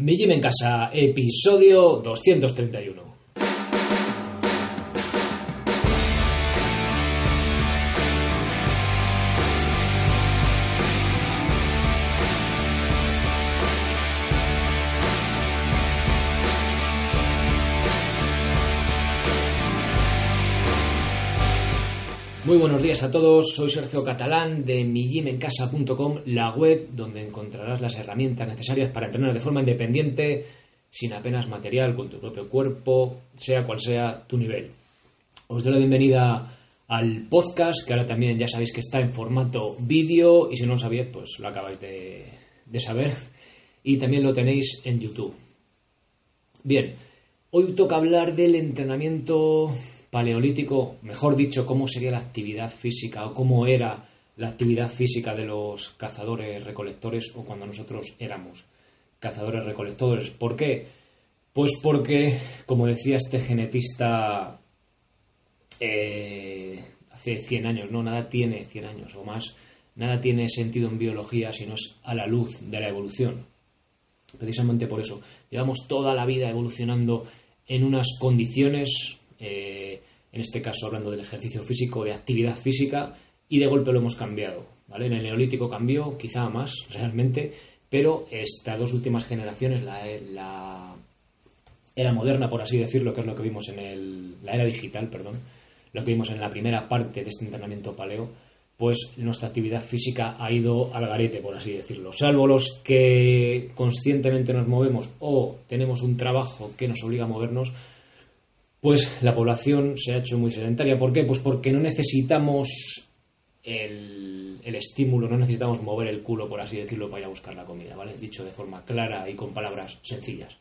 Mi Gym en Casa, episodio 231. Buenos días a todos, soy Sergio Catalán de migimencasa.com, la web donde encontrarás las herramientas necesarias para entrenar de forma independiente, sin apenas material, con tu propio cuerpo, sea cual sea tu nivel. Os doy la bienvenida al podcast, que ahora también ya sabéis que está en formato vídeo, y si no lo sabíais, pues lo acabáis de, de saber, y también lo tenéis en YouTube. Bien, hoy toca hablar del entrenamiento paleolítico, mejor dicho, cómo sería la actividad física o cómo era la actividad física de los cazadores recolectores o cuando nosotros éramos cazadores recolectores. ¿Por qué? Pues porque, como decía este genetista eh, hace 100 años, no, nada tiene 100 años o más, nada tiene sentido en biología si no es a la luz de la evolución. Precisamente por eso, llevamos toda la vida evolucionando en unas condiciones eh, en este caso hablando del ejercicio físico, de actividad física, y de golpe lo hemos cambiado. ¿vale? En el neolítico cambió, quizá más realmente, pero estas dos últimas generaciones, la, la era moderna, por así decirlo, que es lo que vimos en el, la era digital, perdón, lo que vimos en la primera parte de este entrenamiento paleo, pues nuestra actividad física ha ido al garete, por así decirlo. Salvo los que conscientemente nos movemos o tenemos un trabajo que nos obliga a movernos, pues la población se ha hecho muy sedentaria. ¿Por qué? Pues porque no necesitamos el, estímulo, no necesitamos mover el culo, por así decirlo, para ir a buscar la comida, ¿vale? Dicho de forma clara y con palabras sencillas.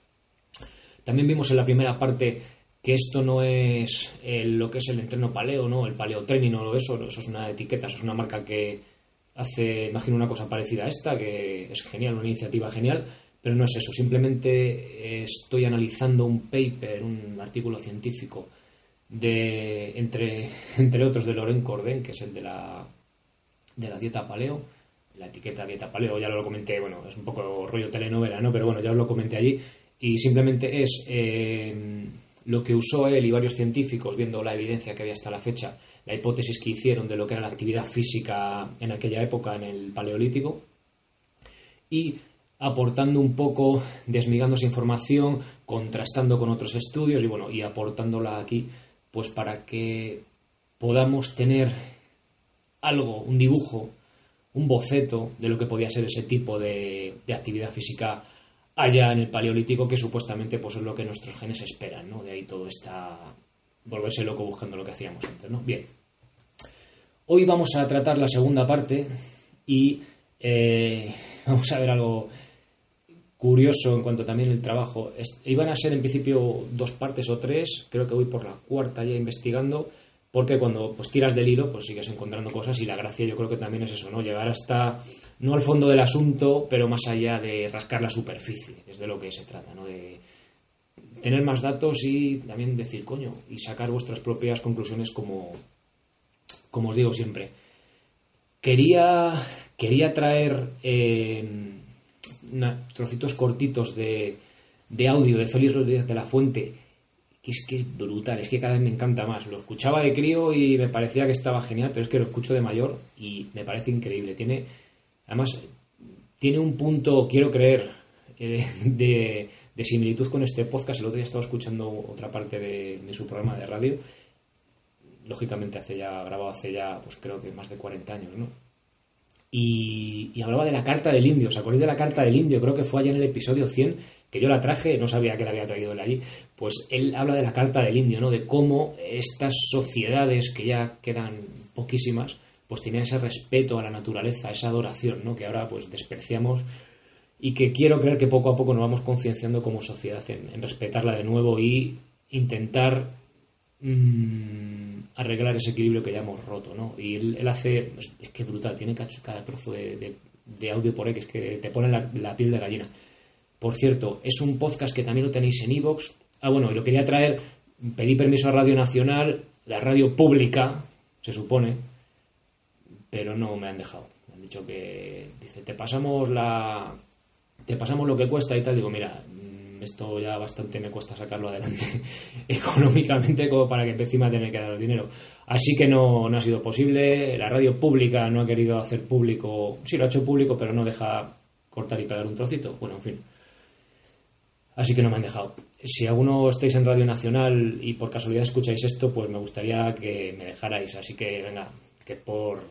También vimos en la primera parte que esto no es lo que es el entreno paleo, ¿no? El paleo training o eso, eso es una etiqueta, eso es una marca que hace, imagino, una cosa parecida a esta, que es genial, una iniciativa genial, pero no es eso, simplemente estoy analizando un paper, un artículo científico de entre, entre otros de Loren Corden, que es el de la, de la dieta paleo, la etiqueta dieta paleo, ya lo comenté, bueno, es un poco rollo telenovela, ¿no? Pero bueno, ya os lo comenté allí y simplemente es eh, lo que usó él y varios científicos viendo la evidencia que había hasta la fecha, la hipótesis que hicieron de lo que era la actividad física en aquella época en el paleolítico y aportando un poco, desmigando esa información, contrastando con otros estudios y bueno, y aportándola aquí, pues para que podamos tener algo, un dibujo, un boceto de lo que podía ser ese tipo de, actividad física allá en el paleolítico, que supuestamente pues es lo que nuestros genes esperan, ¿no? De ahí todo está volverse loco buscando lo que hacíamos antes, ¿no? Bien. Hoy vamos a tratar la segunda parte y eh, vamos a ver algo curioso en cuanto también el trabajo. Iban a ser en principio dos partes o tres, creo que voy por la cuarta ya investigando, porque cuando pues tiras del hilo pues sigues encontrando cosas y la gracia yo creo que también es eso, ¿no? Llegar hasta, no al fondo del asunto, pero más allá de rascar la superficie, es de lo que se trata, ¿no? De tener más datos y también decir, coño, y sacar vuestras propias conclusiones como, como os digo siempre. Quería, quería traer... Eh, trocitos cortitos de, de audio de Félix Rodríguez de la Fuente, que es que es brutal, es que cada vez me encanta más. Lo escuchaba de crío y me parecía que estaba genial, pero es que lo escucho de mayor y me parece increíble. Tiene, además, tiene un punto, quiero creer, eh, de, de, similitud con este podcast. El otro día estaba escuchando otra parte de, de, su programa de radio. Lógicamente hace ya, grabado hace ya, pues creo que más de 40 años, ¿no? Y, hablaba de la carta del indio. ¿Os acordáis de la carta del indio? Creo que fue allá en el episodio 100 que yo la traje, no sabía que la había traído él allí. Pues él habla de la carta del indio, ¿no? De cómo estas sociedades que ya quedan poquísimas, pues tenían ese respeto a la naturaleza, esa adoración, ¿no? Que ahora pues despreciamos y que quiero creer que poco a poco nos vamos concienciando como sociedad en, respetarla de nuevo y intentar mm, arreglar ese equilibrio que ya hemos roto, ¿no? Y él, hace, es, que brutal, tiene cada trozo de, audio por ahí que te pone la, piel de gallina. Por cierto, es un podcast que también lo tenéis en iVoox. Ah, bueno, y lo quería traer, pedí permiso a Radio Nacional, la radio pública, se supone, pero no me han dejado. Me han dicho que, dice, te pasamos la, te pasamos lo que cuesta y tal, digo, mira, esto ya bastante me cuesta sacarlo adelante económicamente como para que encima tener que dar el dinero. Así que no, no ha sido posible. La radio pública no ha querido hacer público, sí lo ha hecho público, pero no deja cortar y pegar un trocito. Bueno, en fin. Así que no me han dejado. Si alguno estáis en Radio Nacional y por casualidad escucháis esto, pues me gustaría que me dejarais. Así que venga, que por,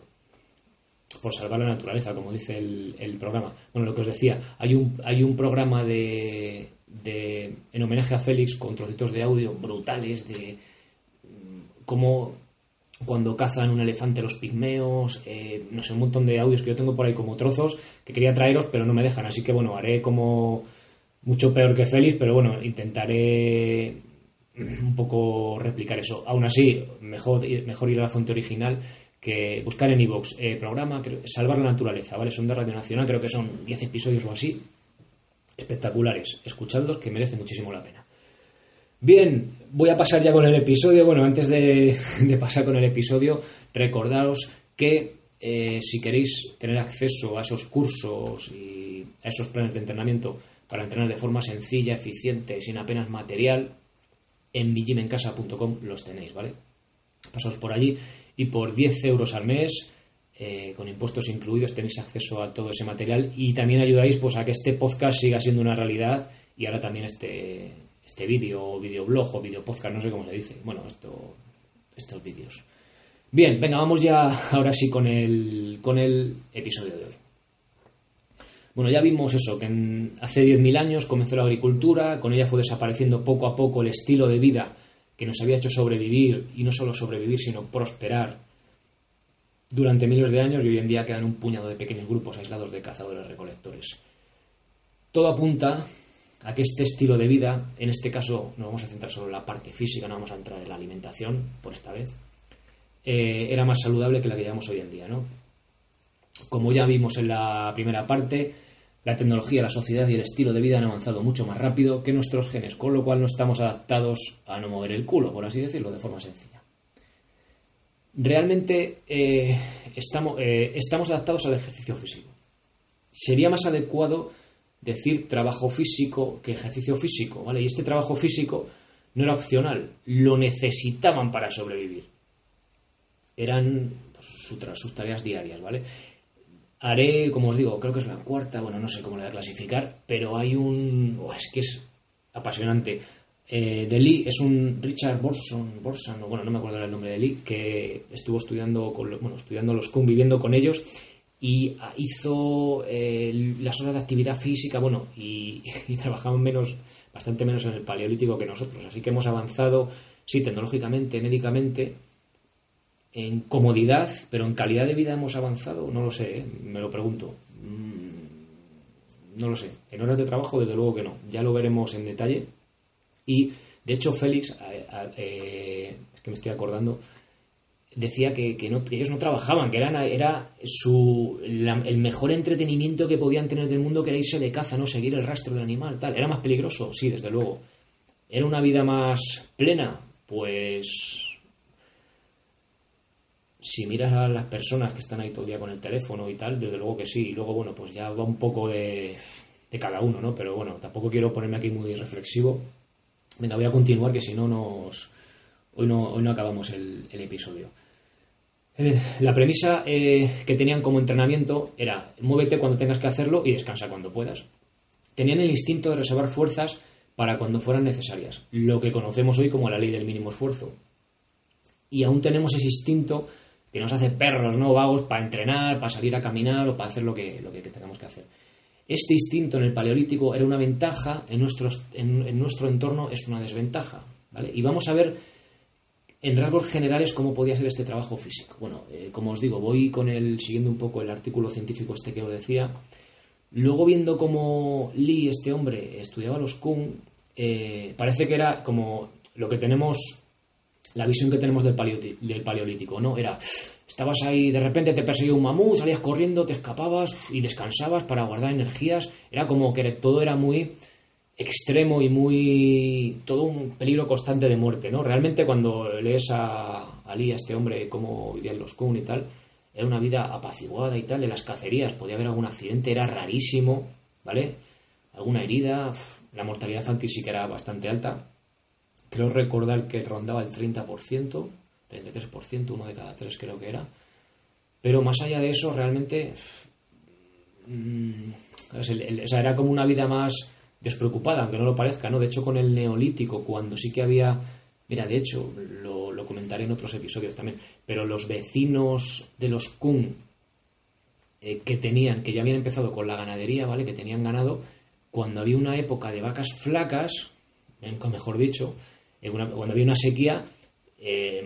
por salvar la naturaleza, como dice el, programa. Bueno, lo que os decía, hay un, hay un programa de, de, en homenaje a Félix con trocitos de audio brutales de mm, cómo cuando cazan un elefante los pigmeos, eh, no sé, un montón de audios que yo tengo por ahí como trozos que quería traeros, pero no me dejan. Así que bueno, haré como mucho peor que Félix, pero bueno, intentaré un poco replicar eso. Aún así, mejor, mejor ir a la fuente original que buscar en iVoox eh, programa Salvar la Naturaleza, ¿vale? Son de Radio Nacional, creo que son 10 episodios o así, espectaculares. Escuchadlos que merecen muchísimo la pena. Bien, voy a pasar ya con el episodio. Bueno, antes de, pasar con el episodio, recordaros que eh, si queréis tener acceso a esos cursos y a esos planes de entrenamiento para entrenar de forma sencilla, eficiente, sin apenas material, en mijimencasa.com los tenéis, ¿vale? Pasaos por allí y por 10 euros al mes, eh, con impuestos incluidos, tenéis acceso a todo ese material y también ayudáis pues, a que este podcast siga siendo una realidad y ahora también este, este vídeo, videoblog o video podcast, no sé cómo se dice. Bueno, esto, estos vídeos. Bien, venga, vamos ya ahora sí con el, con el episodio de hoy. Bueno, ya vimos eso, que hace 10.000 años comenzó la agricultura, con ella fue desapareciendo poco a poco el estilo de vida que nos había hecho sobrevivir, y no solo sobrevivir, sino prosperar durante miles de años, y hoy en día quedan un puñado de pequeños grupos aislados de cazadores-recolectores. Todo apunta a que este estilo de vida, en este caso nos vamos a centrar solo en la parte física, no vamos a entrar en la alimentación por esta vez, eh, era más saludable que la que llevamos hoy en día, ¿no? Como ya vimos en la primera parte, la tecnología, la sociedad y el estilo de vida han avanzado mucho más rápido que nuestros genes, con lo cual no estamos adaptados a no mover el culo, por así decirlo, de forma sencilla. Realmente eh, estamos, eh, estamos adaptados al ejercicio físico. Sería más adecuado decir trabajo físico que ejercicio físico, ¿vale? Y este trabajo físico no era opcional, lo necesitaban para sobrevivir. Eran pues, sus tareas diarias, ¿vale? Haré, como os digo, creo que es la cuarta, bueno, no sé cómo la voy a clasificar, pero hay un... Oh, es que es apasionante. Eh, de Lee es un Richard Borson, Borson, bueno, no me acuerdo el nombre de Lee, que estuvo estudiando, con, bueno, estudiando los Kun, viviendo con ellos, y hizo eh, las horas de actividad física, bueno, y, trabajamos menos, bastante menos en el paleolítico que nosotros, así que hemos avanzado, sí, tecnológicamente, médicamente, en comodidad, pero en calidad de vida hemos avanzado, no lo sé, ¿eh? me lo pregunto. Mm, no lo sé. En horas de trabajo, desde luego que no. Ya lo veremos en detalle. Y, de hecho, Félix, eh, es que me estoy acordando, decía que, ellos no trabajaban, que eran, era su, el mejor entretenimiento que podían tener del mundo que era irse de caza, no seguir el rastro del animal, tal. ¿Era más peligroso? Sí, desde luego. ¿Era una vida más plena? Pues si miras a las personas que están ahí todo día con el teléfono y tal, desde luego que sí. Y luego, bueno, pues ya va un poco de, de cada uno, ¿no? Pero bueno, tampoco quiero ponerme aquí muy reflexivo. Venga, voy a continuar, que si no nos... Hoy no, hoy no acabamos el, episodio. Eh, la premisa eh, que tenían como entrenamiento era muévete cuando tengas que hacerlo y descansa cuando puedas. Tenían el instinto de reservar fuerzas para cuando fueran necesarias, lo que conocemos hoy como la ley del mínimo esfuerzo. Y aún tenemos ese instinto que nos hace perros, ¿no? Vagos para entrenar, para salir a caminar o para hacer lo que, lo que tengamos que hacer. Este instinto en el paleolítico era una ventaja, en, nuestros, en, nuestro entorno es una desventaja, ¿vale? Y vamos a ver en rasgos generales cómo podía ser este trabajo físico. Bueno, eh, como os digo, voy con el, siguiendo un poco el artículo científico este que os decía. Luego viendo cómo Lee, este hombre, estudiaba los Kung, eh, parece que era como lo que tenemos la visión que tenemos del, paleolítico, ¿no? Era, estabas ahí, de repente te perseguía un mamut, salías corriendo, te escapabas y descansabas para guardar energías. Era como que todo era muy extremo y muy. todo un peligro constante de muerte, ¿no? Realmente cuando lees a Ali, a este hombre, cómo vivían los Kun y tal, era una vida apaciguada y tal, en las cacerías podía haber algún accidente, era rarísimo, ¿vale? alguna herida, la mortalidad infantil sí que era bastante alta. Creo recordar que rondaba el 30%, 33%, uno de cada tres creo que era. Pero más allá de eso, realmente mm, era como una vida más despreocupada, aunque no lo parezca, ¿no? De hecho, con el neolítico, cuando sí que había... Mira, de hecho, lo, lo comentaré en otros episodios también, pero los vecinos de los Kun eh, que tenían, que ya habían empezado con la ganadería, ¿vale? Que tenían ganado, cuando había una época de vacas flacas, mejor dicho, cuando había una sequía, eh,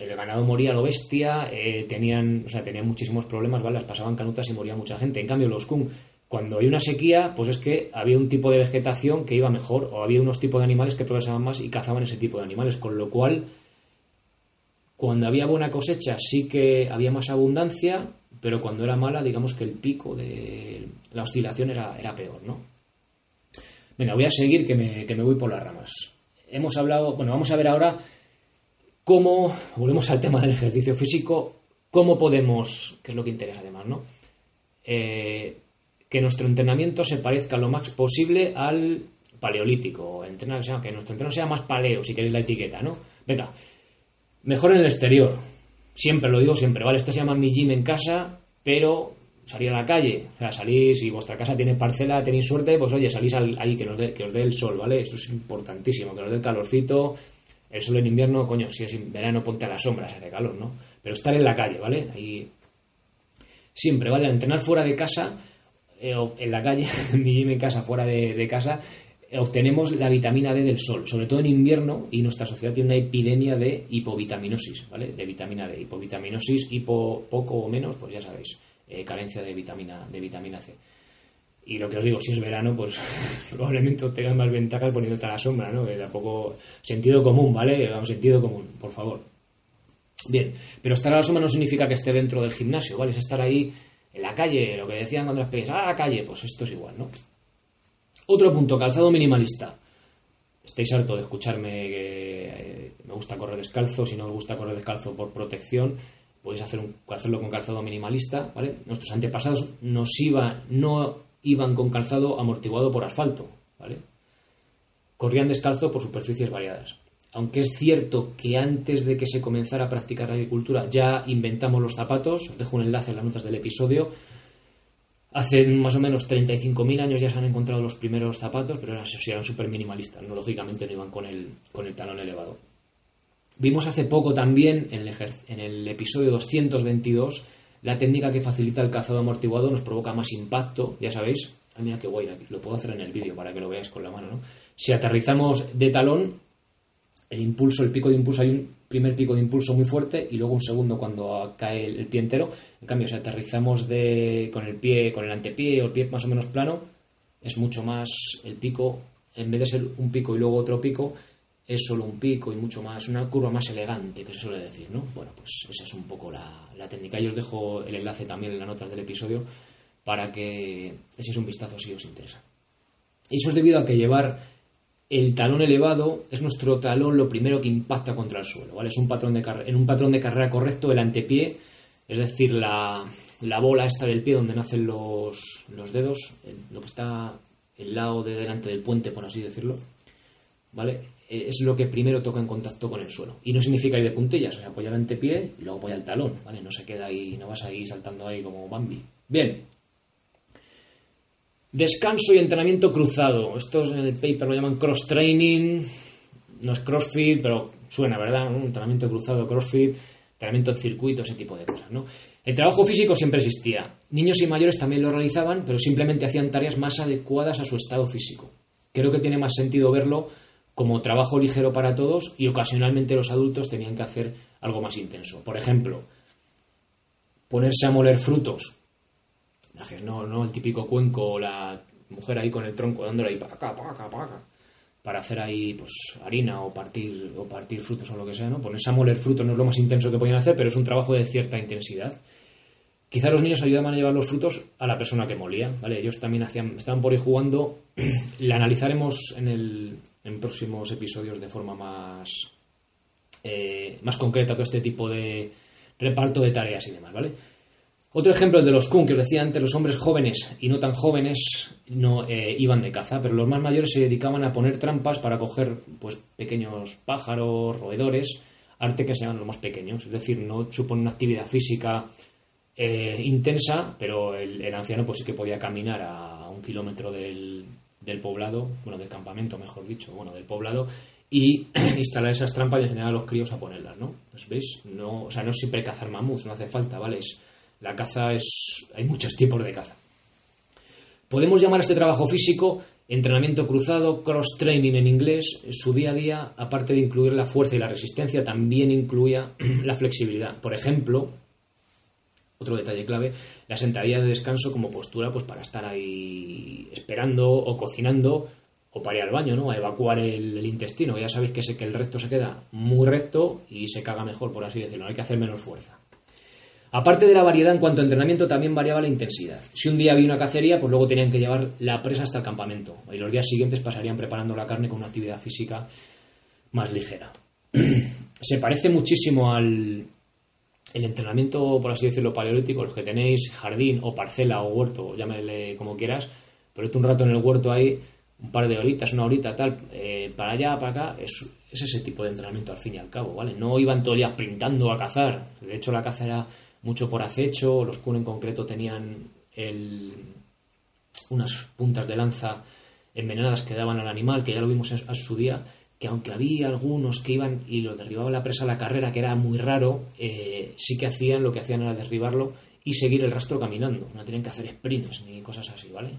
el ganado moría lo bestia, eh, tenían, o sea, tenían muchísimos problemas, ¿vale? Las pasaban canutas y moría mucha gente. En cambio, los Kun, cuando había una sequía, pues es que había un tipo de vegetación que iba mejor, o había unos tipos de animales que progresaban más y cazaban ese tipo de animales, con lo cual, cuando había buena cosecha, sí que había más abundancia, pero cuando era mala, digamos que el pico de la oscilación era, era peor, ¿no? Venga, voy a seguir que me, que me voy por las ramas. Hemos hablado, bueno, vamos a ver ahora cómo, volvemos al tema del ejercicio físico, cómo podemos, que es lo que interesa además, ¿no? Eh, que nuestro entrenamiento se parezca lo más posible al paleolítico, entrenar, que nuestro entrenamiento sea más paleo, si queréis la etiqueta, ¿no? Venga, mejor en el exterior, siempre lo digo siempre, ¿vale? Esto se llama mi gym en casa, pero salir a la calle, o sea, salís, si vuestra casa tiene parcela, tenéis suerte, pues oye, salís ahí que, que os dé el sol, ¿vale? Eso es importantísimo, que nos dé el calorcito, el sol en invierno, coño, si es verano ponte a la sombra, se hace calor, ¿no? Pero estar en la calle, ¿vale? Ahí siempre, ¿vale? entrenar fuera de casa, eh, en la calle, en mi gym en casa, fuera de casa, obtenemos la vitamina D del sol, sobre todo en invierno, y nuestra sociedad tiene una epidemia de hipovitaminosis, ¿vale? De vitamina D, hipovitaminosis, hipo poco o menos, pues ya sabéis, eh, carencia de vitamina, de vitamina C. Y lo que os digo, si es verano, pues probablemente tengan más ventajas poniéndote a la sombra, ¿no? Que tampoco... Sentido común, ¿vale? Vamos, sentido común, por favor. Bien, pero estar a la sombra no significa que esté dentro del gimnasio, ¿vale? Es estar ahí en la calle, lo que decían cuando las pegues, a la calle, pues esto es igual, ¿no? Otro punto, calzado minimalista. Estáis harto de escucharme que eh, me gusta correr descalzo. Si no os gusta correr descalzo por protección, podéis hacer hacerlo con calzado minimalista. ¿vale? Nuestros antepasados nos iba, no iban con calzado amortiguado por asfalto. ¿vale? Corrían descalzo por superficies variadas. Aunque es cierto que antes de que se comenzara a practicar la agricultura ya inventamos los zapatos, os dejo un enlace en las notas del episodio, Hace más o menos 35.000 años ya se han encontrado los primeros zapatos, pero eran, súper minimalistas, ¿no? lógicamente no iban con el, con el talón elevado. Vimos hace poco también, en el, en el episodio 222, la técnica que facilita el calzado amortiguado nos provoca más impacto, ya sabéis. Ah, mira qué guay, lo puedo hacer en el vídeo para que lo veáis con la mano, ¿no? Si aterrizamos de talón, el impulso, el pico de impulso, hay un primer pico de impulso muy fuerte y luego un segundo cuando cae el, pie entero. En cambio, si aterrizamos de, con el pie, con el antepié o el pie más o menos plano, es mucho más el pico, en vez de ser un pico y luego otro pico, es solo un pico y mucho más, una curva más elegante, que se suele decir, ¿no? Bueno, pues esa es un poco la, la técnica. Y os dejo el enlace también en las notas del episodio para que echéis un vistazo si os interesa. Eso es debido a que llevar el talón elevado es nuestro talón lo primero que impacta contra el suelo, ¿vale? Es un patrón de en un patrón de carrera correcto el antepié, es decir, la, bola esta del pie donde nacen los, dedos, lo que está el lado de delante del puente, por así decirlo, ¿vale? Eh, es lo que primero toca en contacto con el suelo. Y no significa ir de puntillas, o sea, apoyar el antepié y luego apoyar el talón, ¿vale? No se queda ahí, no vas ahí saltando ahí como Bambi. Bien, Descanso y entrenamiento cruzado. Estos en el paper lo llaman cross training. No es crossfit, pero suena, ¿verdad? Un entrenamiento cruzado, crossfit, entrenamiento en circuito, ese tipo de cosas, ¿no? El trabajo físico siempre existía. Niños y mayores también lo realizaban, pero simplemente hacían tareas más adecuadas a su estado físico. Creo que tiene más sentido verlo como trabajo ligero para todos y ocasionalmente los adultos tenían que hacer algo más intenso. Por ejemplo, ponerse a moler frutos no, no el típico cuenco, la mujer ahí con el tronco dándole ahí para acá, para acá, para para hacer ahí pues harina o partir, o partir frutos o lo que sea, ¿no? Ponerse a moler frutos no es lo más intenso que podían hacer, pero es un trabajo de cierta intensidad. Quizá los niños ayudaban a llevar los frutos a la persona que molía, ¿vale? Ellos también hacían, estaban por ahí jugando, la analizaremos en, el, en próximos episodios de forma más, eh, más concreta todo este tipo de reparto de tareas y demás, ¿vale? Otro ejemplo, el de los Kun, que os decía antes, los hombres jóvenes y no tan jóvenes no eh, iban de caza, pero los más mayores se dedicaban a poner trampas para coger pues, pequeños pájaros, roedores, arte que sean los más pequeños. Es decir, no supone una actividad física eh, intensa, pero el, anciano pues sí que podía caminar a un kilómetro del, del poblado, bueno, del campamento, mejor dicho, bueno, del poblado, y instalar esas trampas y enseñar a los críos a ponerlas, ¿no? Pues veis, no, o sea, no siempre cazar mamuts, no hace falta, ¿vale? la caza es, hay muchos tipos de caza. Podemos llamar a este trabajo físico entrenamiento cruzado, cross-training en inglés. Su día a día, aparte de incluir la fuerza y la resistencia, también incluía la flexibilidad. Por ejemplo, otro detalle clave, la sentadilla de descanso como postura pues para estar ahí esperando o cocinando o para ir al baño, ¿no? A evacuar el, intestino. Ya sabéis que, sé que el recto se queda muy recto y se caga mejor, por así decirlo. Hay que hacer menos fuerza. Aparte de la variedad en cuanto a entrenamiento, también variaba la intensidad. Si un día había una cacería, pues luego tenían que llevar la presa hasta el campamento. Y los días siguientes pasarían preparando la carne con una actividad física más ligera. se parece muchísimo al, el entrenamiento, por así decirlo, paleolítico, los que tenéis jardín o parcela o huerto, llámele como quieras, ponete un rato en el huerto ahí, un par de horitas, una horita, tal, eh, para allá, para acá, es, ese tipo de entrenamiento al fin y al cabo, ¿vale? No iban todo el día pintando a cazar, de hecho la caza era mucho por acecho, los kun en concreto tenían unas puntas de lanza envenenadas que daban al animal, que ya lo vimos a su día, que aunque había algunos que iban y lo derribaba la presa a la carrera, que era muy raro, eh, sí que hacían lo que hacían era derribarlo y seguir el rastro caminando. No tenían que hacer sprints ni cosas así, ¿vale?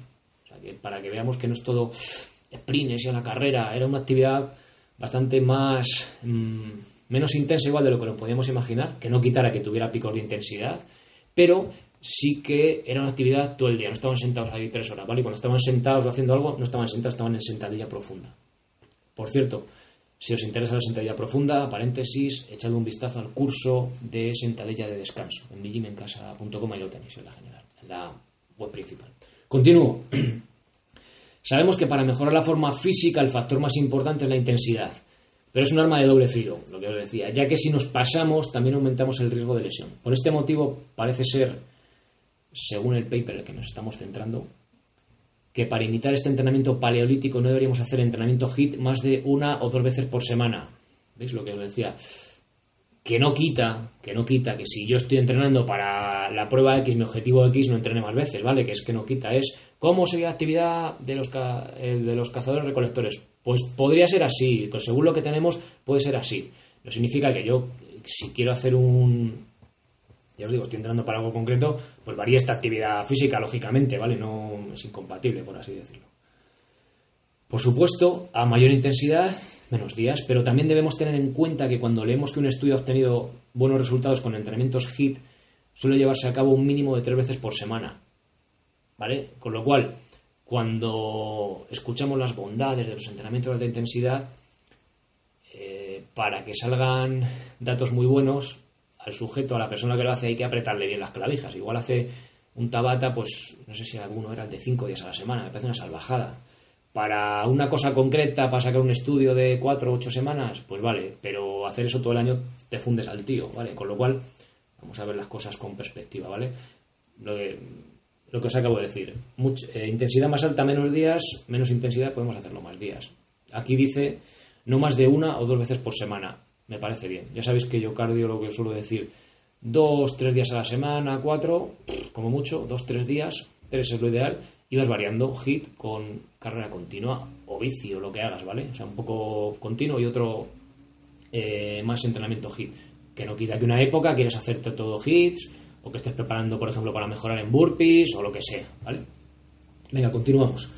O sea, que para que veamos que no es todo sprints y a la carrera, era una actividad bastante más... Mm, menos intensa igual de lo que lo podíamos imaginar, que no quitara que tuviera picos de intensidad, pero sí que era una actividad todo el día, no estaban sentados ahí tres horas, ¿vale? Y cuando estaban sentados o haciendo algo, no estaban sentados, estaban en sentadilla profunda. Por cierto, si os interesa la sentadilla profunda, paréntesis, echadle un vistazo al curso de sentadilla de descanso en mijimencasa.com y lo tenéis en la general, en la web principal. Continúo. Sabemos que para mejorar la forma física el factor más importante es la intensidad, pero es un arma de doble filo, lo que os decía, ya que si nos pasamos también aumentamos el riesgo de lesión. Por este motivo parece ser, según el paper en el que nos estamos centrando, que para imitar este entrenamiento paleolítico no deberíamos hacer entrenamiento HIT más de una o dos veces por semana. ¿Veis lo que os decía? Que no quita, que no quita que si yo estoy entrenando para la prueba X, mi objetivo X, no entrene más veces, ¿vale? Que es que no quita, es cómo seguir la actividad de los, eh, de los cazadores recolectores. Pues podría ser así, pues según lo que tenemos puede ser así. No significa que yo, si quiero hacer un, ya os digo, estoy entrenando para algo concreto, pues varía esta actividad física, lógicamente, ¿vale? No es incompatible, por así decirlo. Por supuesto, a mayor intensidad, menos días, pero también debemos tener en cuenta que cuando leemos que un estudio ha obtenido buenos resultados con entrenamientos HIT, suele llevarse a cabo un mínimo de tres veces por semana. ¿Vale? Con lo cual, cuando escuchamos las bondades de los entrenamientos de alta intensidad, eh, para que salgan datos muy bunos, al sujeto, a la persona que lo hace, hay que apretarle bien las clavijas. Igual hace un tabata, pues no sé si alguno era de cinco días a la semana, me parece una salvajada. Para una cosa concreta, para sacar un estudio de cuatro o ocho semanas, pues vale, pero hacer eso todo el año te fundes al tío, ¿vale? Con lo cual, vamos a ver las cosas con perspectiva, ¿vale? Lo, lo que os acabo de decir, eh, intensidad más alta, menos días, menos intensidad, podemos hacerlo más días. Aquí dice no más de una o dos veces por semana me parece bien. Ya sabéis que yo cardio lo que suelo decir, dos, tres días a la semana, cuatro, como mucho, dos, tres días, tres es lo ideal, y vas variando hit con carrera continua o bici o lo que hagas, ¿vale? O sea, un poco continuo y otro eh, más entrenamiento hit. Que no quita que una época quieres hacerte todo hits o que estés preparando, por ejemplo, para mejorar en burpees o lo que sea, ¿vale? Venga, continuamos.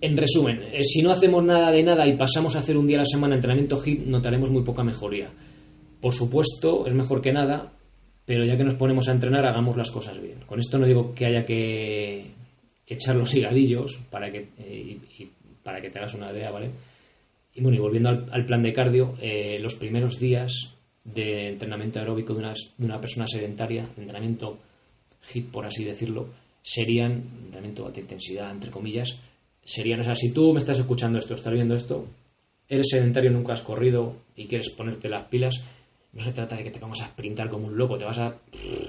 En resumen, eh, si no hacemos nada de nada y pasamos a hacer un día a la semana entrenamiento HIIT, notaremos muy poca mejoría. Por supuesto, es mejor que nada, pero ya que nos ponemos a entrenar, hagamos las cosas bien. Con esto no digo que haya que echar los higadillos para que, eh, para que te hagas una idea, ¿vale? Y bueno, y volviendo al, plan de cardio, eh, los primeros días de entrenamiento aeróbico de una, persona sedentaria, entrenamiento HIIT, por así decirlo, serían entrenamiento de alta intensidad, entre comillas, serían, o sea, si tú me estás escuchando esto, estás viendo esto, eres sedentario, nunca has corrido y quieres ponerte las pilas, no se trata de que te vamos a sprintar como un loco, te vas a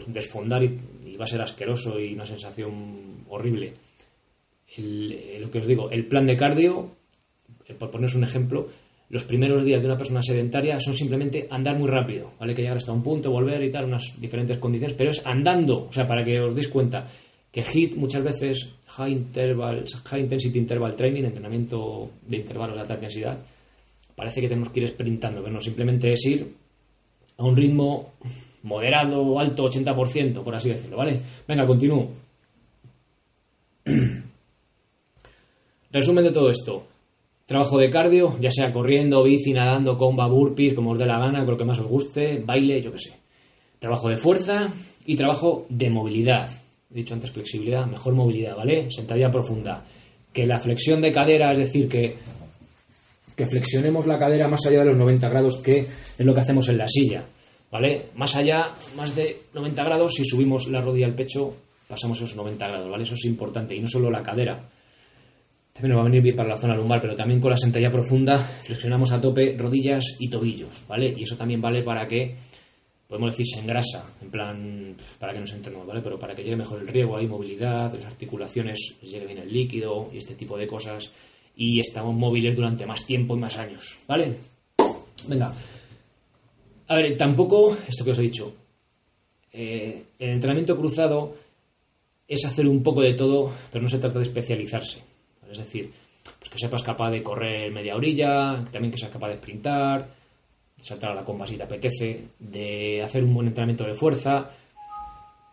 desfondar y, va a ser asqueroso y una sensación horrible. lo que os digo, el plan de cardio, eh, por poneros un ejemplo, los primeros días de una persona sedentaria son simplemente andar muy rápido, ¿vale? Que llegar hasta un punto, volver y tal, unas diferentes condiciones, pero es andando, o sea, para que os deis cuenta que HIT muchas veces, High, interval, high Intensity Interval Training, entrenamiento de intervalos de alta intensidad, parece que tenemos que ir sprintando, que no simplemente es ir a un ritmo moderado, alto, 80%, por así decirlo, ¿vale? Venga, continúo. Resumen de todo esto. Trabajo de cardio, ya sea corriendo, bici, nadando, comba, burpees, como os dé la gana, creo que más os guste, baile, yo qué sé. Trabajo de fuerza y trabajo de movilidad. Dicho antes flexibilidad, mejor movilidad, ¿vale? Sentadilla profunda. Que la flexión de cadera, es decir, que, que flexionemos la cadera más allá de los 90 grados, que es lo que hacemos en la silla, ¿vale? Más allá, más de 90 grados, si subimos la rodilla al pecho, pasamos esos 90 grados, ¿vale? Eso es importante. Y no solo la cadera, también nos va a venir bien para la zona lumbar, pero también con la sentadilla profunda flexionamos a tope rodillas y tobillos, ¿vale? Y eso también vale para que, podemos decir, se engrasa, en plan, para que nos entendamos, ¿vale? Pero para que llegue mejor el riego, hay movilidad, las articulaciones, llegue bien el líquido y este tipo de cosas, y estamos móviles durante más tiempo y más años, ¿vale? Venga. A ver, tampoco, esto que os he dicho, eh, el entrenamiento cruzado es hacer un poco de todo, pero no se trata de especializarse. Es decir, pues que sepas capaz de correr media orilla, también que seas capaz de sprintar, saltar a la comba si te apetece, de hacer un buen entrenamiento de fuerza,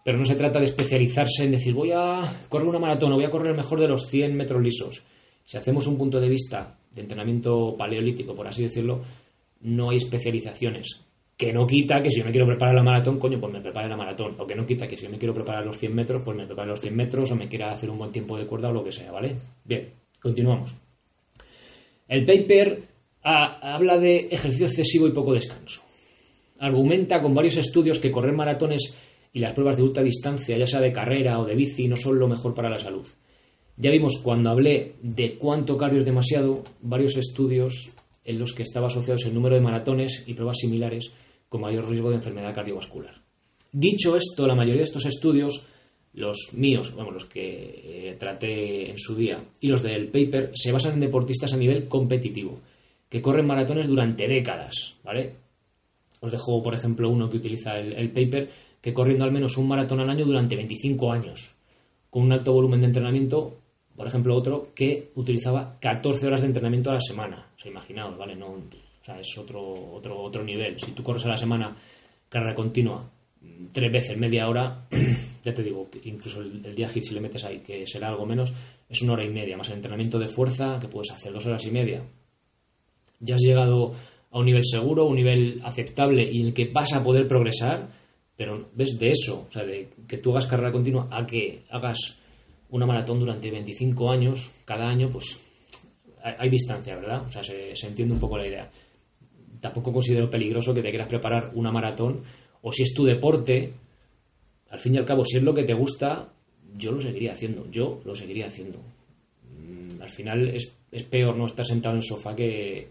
pero no se trata de especializarse en decir voy a correr una maratón o voy a correr el mejor de los 100 metros lisos. Si hacemos un punto de vista de entrenamiento paleolítico, por así decirlo, no hay especializaciones. Que no quita que si yo me quiero preparar la maratón, coño, pues me prepare la maratón. O que no quita que si yo me quiero preparar los 100 metros, pues me prepare los 100 metros o me quiera hacer un buen tiempo de cuerda o lo que sea, ¿vale? Bien, continuamos. El paper habla de ejercicio excesivo y poco descanso. Argumenta con varios estudios que correr maratones y las pruebas de ultra distancia, ya sea de carrera o de bici, no son lo mejor para la salud. Ya vimos cuando hablé de cuánto cardio es demasiado, varios estudios en los que estaba asociados el número de maratones y pruebas similares con mayor riesgo de enfermedad cardiovascular. Dicho esto, la mayoría de estos estudios, los míos, bueno, los que eh, traté en su día, y los del paper, se basan en deportistas a nivel competitivo, que corren maratones durante décadas, ¿vale? Os dejo, por ejemplo, uno que utiliza el, el paper, que corriendo al menos un maratón al año durante 25 años, con un alto volumen de entrenamiento, por ejemplo, otro que utilizaba 14 horas de entrenamiento a la semana. O sea, imaginaos, ¿vale? No, o sea, es otro, otro, otro nivel. Si tú corres a la semana carrera continua tres veces media hora, ya te digo, incluso el, día hit si le metes ahí, que será algo menos, es una hora y media, más el entrenamiento de fuerza, que puedes hacer dos horas y media. Ya has llegado a un nivel seguro, un nivel aceptable y en el que vas a poder progresar, pero ves de eso, o sea, de que tú hagas carrera continua a que hagas una maratón durante 25 años, cada año, pues hay distancia, ¿verdad? O sea, se, se entiende un poco la idea tampoco considero peligroso que te quieras preparar una maratón o si es tu deporte, al fin y al cabo, si es lo que te gusta, yo lo seguiría haciendo, yo lo seguiría haciendo. Mm, al final es, peor no estar sentado en el sofá que,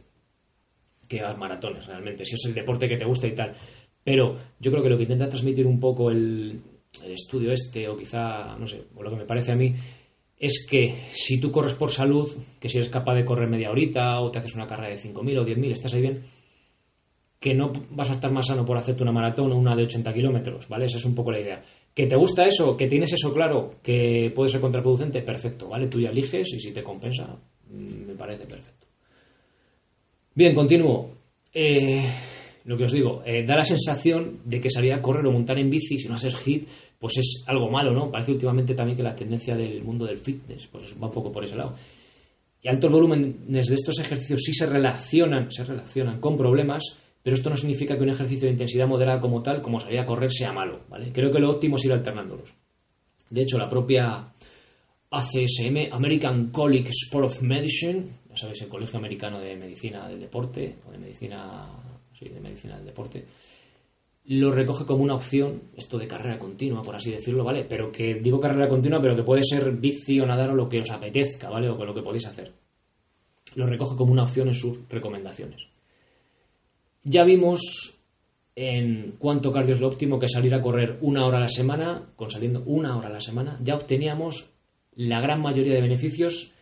que a maratones, realmente, si es el deporte que te gusta y tal. Pero yo creo que lo que intenta transmitir un poco el, el estudio este, o quizá, no sé, o lo que me parece a mí, es que si tú corres por salud, que si eres capaz de correr media horita o te haces una carrera de 5.000 o 10.000, estás ahí bien, que no vas a estar más sano por hacerte una maratón o una de 80 kilómetros, ¿vale? Esa es un poco la idea. ¿Que te gusta eso? ¿Que tienes eso claro? ¿Que puede ser contraproducente? Perfecto, ¿vale? Tú ya eliges y si te compensa, mm, me parece perfecto. Bien, continúo. Eh, lo que os digo, eh, da la sensación de que salir a correr o montar en bici, si no haces hit, pues es algo malo, ¿no? Parece últimamente también que la tendencia del mundo del fitness, pues va un poco por ese lado. Y altos volúmenes de estos ejercicios sí se relacionan, se relacionan con problemas pero esto no significa que un ejercicio de intensidad moderada como tal, como salir a correr, sea malo, ¿vale? Creo que lo óptimo es ir alternándolos. De hecho, la propia ACSM, American College Sport of Medicine, sabéis, el Colegio Americano de Medicina del Deporte, o de Medicina, sí, de Medicina del Deporte, lo recoge como una opción, esto de carrera continua, por así decirlo, ¿vale? Pero que digo carrera continua, pero que puede ser bici o nadar o lo que os apetezca, ¿vale? O con lo que podéis hacer. Lo recoge como una opción en sus recomendaciones. Ya vimos en cuánto cardio es lo óptimo, que salir a correr una hora a la semana, con saliendo una hora a la semana, ya obteníamos la gran mayoría de beneficios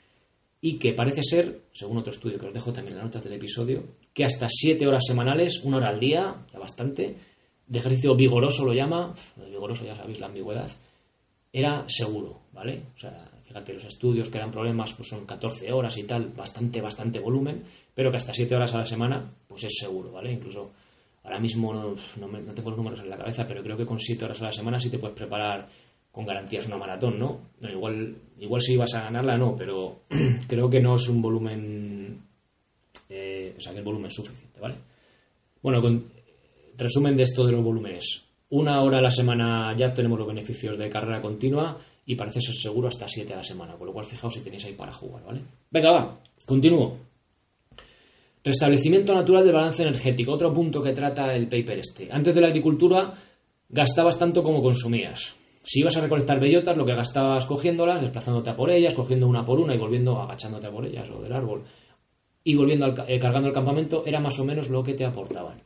y que parece ser, según otro estudio que os dejo también en las notas del episodio, que hasta siete horas semanales, una hora al día, ya bastante, de ejercicio vigoroso lo llama, vigoroso ya sabéis la ambigüedad, era seguro, ¿vale? O sea, fíjate, los estudios que dan problemas pues son 14 horas y tal, bastante, bastante volumen, pero que hasta 7 horas a la semana, pues es seguro, ¿vale? Incluso ahora mismo no, no, tengo los números en la cabeza, pero creo que con 7 horas a la semana sí te puedes preparar con garantías una maratón, ¿no? igual, igual si vas a ganarla, no, pero creo que no es un volumen, eh, o sea, que el volumen es suficiente, ¿vale? Bueno, resumen de esto de los volúmenes. Una hora a la semana ya tenemos los beneficios de carrera continua y parece ser seguro hasta 7 a la semana, con lo cual fijaos si tenéis ahí para jugar, ¿vale? Venga, va, continúo. Restablecimiento natural del balance energético, otro punto que trata el paper este. Antes de la agricultura gastabas tanto como consumías. Si ibas a recolectar bellotas, lo que gastabas cogiéndolas, desplazándote a por ellas, cogiendo una por una y volviendo agachándote a por ellas o del árbol y volviendo eh, cargando el campamento, era más o menos lo que te aportaban.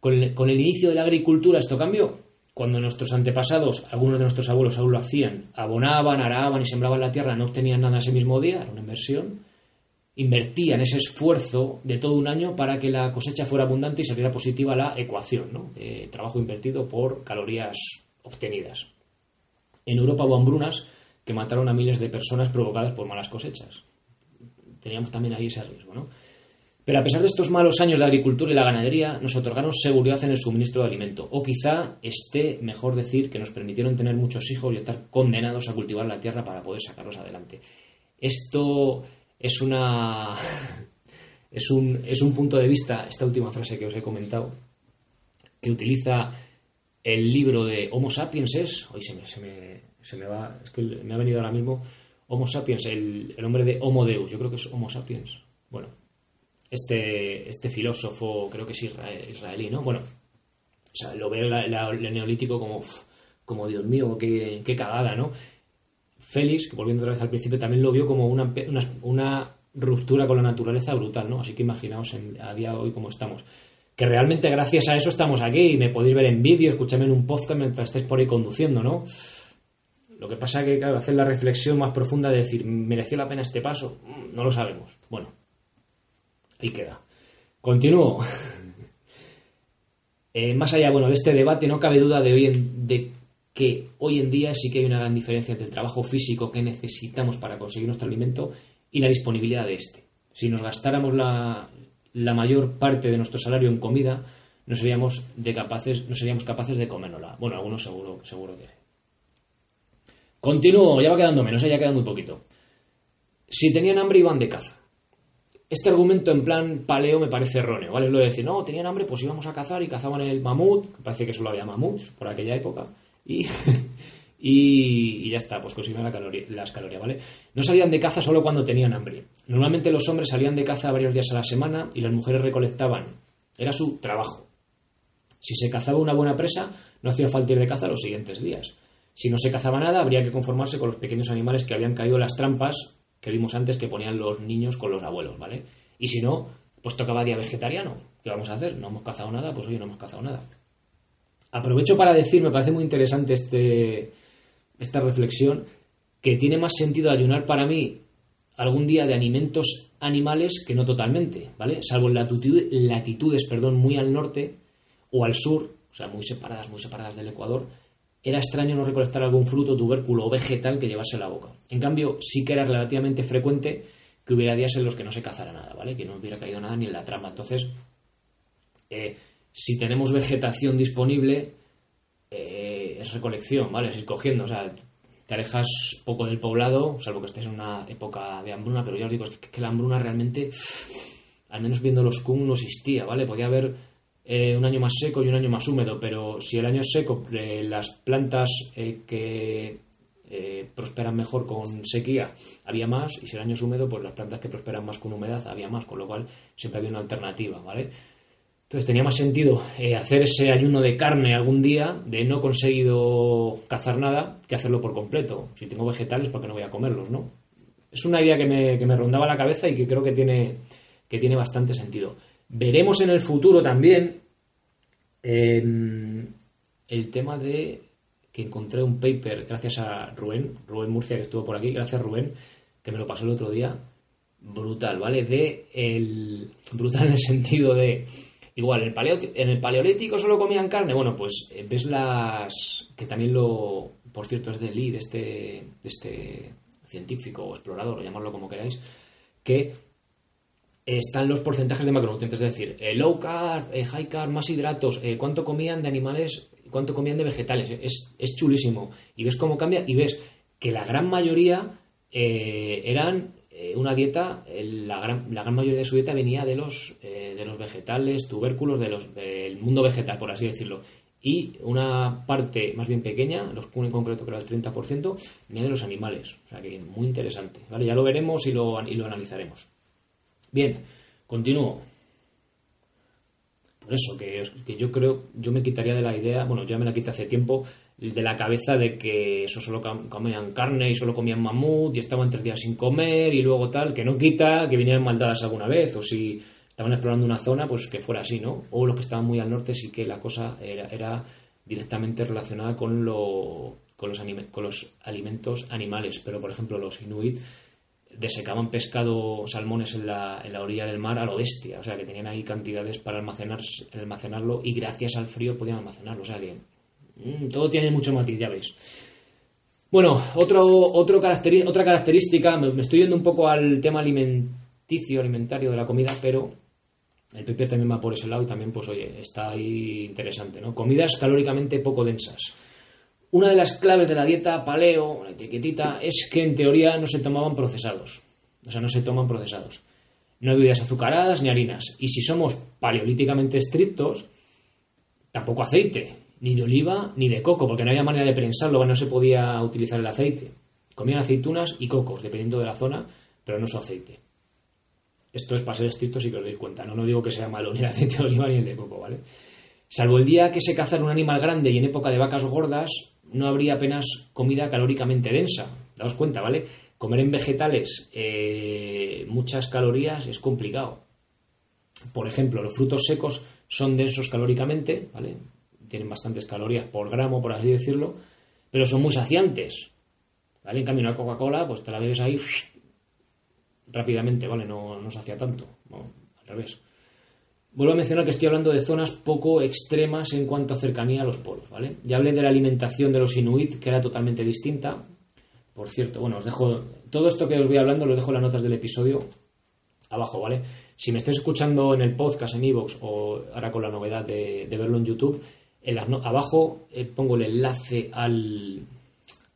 Con el, con el inicio de la agricultura esto cambió. Cuando nuestros antepasados, algunos de nuestros abuelos aún lo hacían, abonaban, araban y sembraban la tierra, no obtenían nada ese mismo día, era una inversión, invertían ese esfuerzo de todo un año para que la cosecha fuera abundante y saliera positiva la ecuación, ¿no? trabajo invertido por calorías obtenidas. En Europa hubo hambrunas que mataron a miles de personas provocadas por malas cosechas. Teníamos también ahí ese riesgo, ¿no? Pero a pesar de estos malos años de agricultura y la ganadería, nos otorgaron seguridad en el suministro de alimento. O quizá esté mejor decir que nos permitieron tener muchos hijos y estar condenados a cultivar la tierra para poder sacarlos adelante. Esto es una. Es un, es un punto de vista, esta última frase que os he comentado, que utiliza el libro de Homo sapiens es, hoy se me, se me, se me va, es que me ha venido ahora mismo, Homo sapiens, el, el hombre de Homo Deus, yo creo que es Homo sapiens. Bueno, este, este filósofo, creo que es israelí, ¿no? Bueno, o sea, lo veo el neolítico como, como Dios mío, qué, qué, cagada, ¿no? Félix, volviendo otra vez al principio, también lo vio como una, una, una ruptura con la naturaleza brutal, ¿no? Así que imaginaos a día de hoy cómo estamos que realmente gracias a eso estamos aquí y me podéis ver en vídeo, escucharme en un podcast mientras estéis por ahí conduciendo, ¿no? Lo que pasa es que, claro, hacer la reflexión más profunda de decir, ¿mereció la pena este paso? Mm, no lo sabemos. Bueno, ahí queda. Continúo. Eh, más allá, bueno, de este debate, no cabe duda de, hoy de que hoy en día sí que hay una gran diferencia entre el trabajo físico que necesitamos para conseguir nuestro alimento y la disponibilidad de este. Si nos gastáramos la, la mayor parte de nuestro salario en comida, no seríamos, de capaces, no seríamos capaces de comérnosla. Bueno, algunos seguro, seguro que. Continúo, ya va quedando menos, ya queda muy poquito. Si tenían hambre iban de caza. Este argumento en plan paleo me parece erróneo, ¿vale? Es lo de decir, no, tenían hambre, pues íbamos a cazar y cazaban el mamut, que parece que solo había mamuts por aquella época, y, y, ya está, pues consiguieron las calorías, ¿vale? No salían de caza solo cuando tenían hambre. Normalmente los hombres salían de caza varios días a la semana y las mujeres recolectaban. Era su trabajo. Si se cazaba una buena presa, no hacía falta ir de caza los siguientes días. Si no se cazaba nada, habría que conformarse con los pequeños animales que habían caído en las trampas que vimos antes que ponían los niños con los abuelos, ¿vale? Y si no, pues tocaba día vegetariano. ¿Qué vamos a hacer? No hemos cazado nada, pues hoy no hemos cazado nada. Aprovecho para decir, me parece muy interesante este, esta reflexión, que tiene más sentido ayunar para mí algún día de alimentos animales que no totalmente, ¿vale? Salvo en latitudes perdón, muy al norte o al sur, o sea, muy separadas, muy separadas del Ecuador, era extraño no recolectar algún fruto, tubérculo o vegetal que llevase a la boca. En cambio, sí que era relativamente frecuente que hubiera días en los que no se cazara nada, ¿vale? Que no hubiera caído nada ni en la trampa. Entonces, eh, si tenemos vegetación disponible, eh, es recolección, ¿vale? Es ir cogiendo, o sea, te alejas poco del poblado, salvo que estés en una época de hambruna, pero ya os digo, es que, la hambruna realmente, al menos viendo los Kung, no existía, ¿vale? Podía haber eh, un año más seco y un año más húmedo, pero si el año es seco, eh, las plantas que prosperan mejor con sequía había más, y si el año es húmedo, pues las plantas que prosperan más con humedad había más, con lo cual siempre había una alternativa, ¿vale? Entonces tenía más sentido eh, hacer ese ayuno de carne algún día, de no conseguido cazar nada, que hacerlo por completo. Si tengo vegetales, ¿por qué no voy a comerlos, no? Es una idea que me, que me rondaba la cabeza y que creo que tiene, que tiene bastante sentido. Veremos en el futuro también Em, el tema de que encontré un paper gracias a Rubén, Rubén Murcia que estuvo por aquí, gracias Rubén, que me lo pasó el otro día, brutal, ¿vale? De el brutal en el sentido de igual en el, en el paleolítico solo comían carne, bueno, pues eh, ves las que también lo por cierto es de Lee, de este, de este científico o explorador, llamarlo como queráis, que están los porcentajes de macronutrientes, es decir, eh, low carb, eh, high carb, más hidratos, cuánto comían de animales, cuánto comían de vegetales, es, es chulísimo. Y ves cómo cambia y ves que la gran mayoría eran eh, una dieta, la gran, la gran, mayoría de su dieta venía de los, eh, de los vegetales, tubérculos, de los, del mundo vegetal, por así decirlo. Y una parte más bien pequeña, los en concreto creo el 30%, venía de los animales. O sea que muy interesante. ¿vale? Ya lo veremos y lo, y lo analizaremos. Bien, continúo. Por eso, que, que yo creo, yo me quitaría de la idea, bueno, ya me la quité hace tiempo, de la cabeza de que eso solo comían carne y solo comían mamut y estaban tres días sin comer y luego tal, que no quita que vinieran maldadas alguna vez o si estaban explorando una zona, pues que fuera así, ¿no? O los que estaban muy al norte sí que la cosa era, directamente relacionada con, lo, con, los con los alimentos animales, pero por ejemplo los inuit desecaban pescado, salmones en la, en la orilla del mar a lo bestia, o sea que tenían ahí cantidades para almacenar, almacenarlo y gracias al frío podían almacenarlo, o sea que todo tiene mucho matiz, ya veis. Bueno, otro, otro otra característica, me, estoy yendo un poco al tema alimenticio, alimentario de la comida, pero el PP también va por ese lado y también, pues oye, está ahí interesante, ¿no? Comidas calóricamente poco densas. Una de las claves de la dieta paleo, la etiquetita, es que en teoría no se tomaban procesados. O sea, no se toman procesados. No hay bebidas azucaradas ni harinas. Y si somos paleolíticamente estrictos, tampoco aceite ni de oliva ni de coco, porque no había manera de prensarlo, no se podía utilizar el aceite. Comían aceitunas y cocos, dependiendo de la zona, pero no su aceite. Esto es para ser estricto si que os doy cuenta. No, no digo que sea malo ni el aceite de oliva ni el de coco, ¿vale? Salvo el día que se cazara un animal grande y en época de vacas gordas, no habría apenas comida calóricamente densa. Daos cuenta, ¿vale? Comer en vegetales eh, muchas calorías es complicado. Por ejemplo, los frutos secos son densos calóricamente, ¿vale? Tienen bastantes calorías por gramo, por así decirlo, pero son muy saciantes. ¿Vale? En cambio, una Coca-Cola, pues te la bebes ahí rápidamente, ¿vale? No, no sacia tanto, al revés. Vuelvo a mencionar que estoy hablando de zonas poco extremas en cuanto a cercanía a los polos, ¿vale? Ya hablé de la alimentación de los inuit, que era totalmente distinta. Por cierto, bueno, os dejo todo esto que os voy hablando, lo dejo en las notas del episodio abajo, ¿vale? Si me estáis escuchando en el podcast, en iVoox o ahora con la novedad de verlo en YouTube, abajo eh, pongo el enlace al,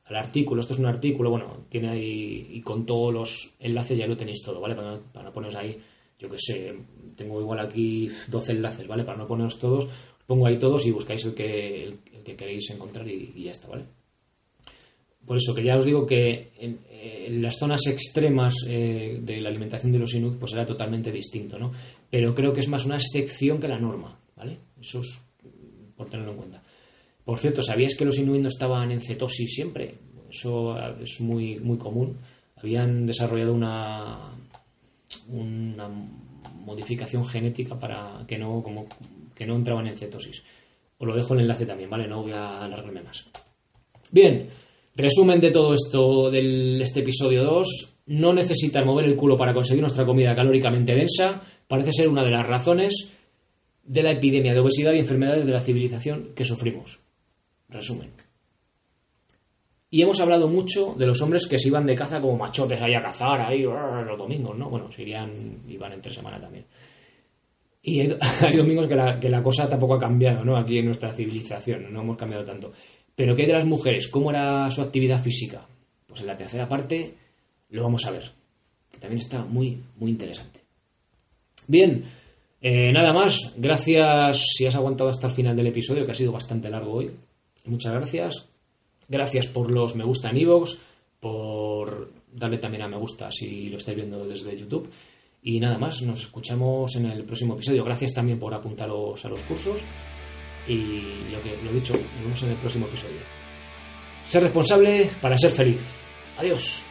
al, artículo. Esto es un artículo, bueno, tiene ahí y con todos los enlaces ya lo tenéis todo, ¿vale? Para, no poneros ahí, yo que sé, tengo igual aquí 12 enlaces, ¿vale? Para no poneros todos, pongo ahí todos y buscáis el que, el, que queréis encontrar y, ya está, ¿vale? Por eso que ya os digo que en, las zonas extremas eh, de la alimentación de los Inuit pues era totalmente distinto, ¿no? Pero creo que es más una excepción que la norma, ¿vale? Eso es por tenerlo en cuenta. Por cierto, ¿sabíais que los inuit estaban en cetosis siempre? Eso es muy, muy común. Habían desarrollado una, una modificación genética para que no, como, que no entraban en cetosis. Os lo dejo el enlace también, ¿vale? No voy a alargarme más. Bien, resumen de todo esto de este episodio 2. No necesitar mover el culo para conseguir nuestra comida calóricamente densa. Parece ser una de las razones de la epidemia de obesidad y enfermedades de la civilización que sufrimos. Resumen. Y hemos hablado mucho de los hombres que se iban de caza como machotes ahí a cazar ahí los domingos, ¿no? Bueno, se irían, iban entre semana también. Y hay, domingos que la, que la, cosa tampoco ha cambiado, ¿no? Aquí en nuestra civilización, no hemos cambiado tanto. Pero ¿qué hay de las mujeres? ¿Cómo era su actividad física? Pues en la tercera parte lo vamos a ver, que también está muy, muy interesante. Bien, eh, nada más, gracias si has aguantado hasta el final del episodio, que ha sido bastante largo hoy. Muchas gracias. Gracias por los me gusta en iVoox, por darle también a me gusta si lo estáis viendo desde YouTube. Y nada más, nos escuchamos en el próximo episodio. Gracias también por apuntaros a los cursos. Y lo que lo dicho, nos vemos en el próximo episodio. Ser responsable para ser feliz. Adiós.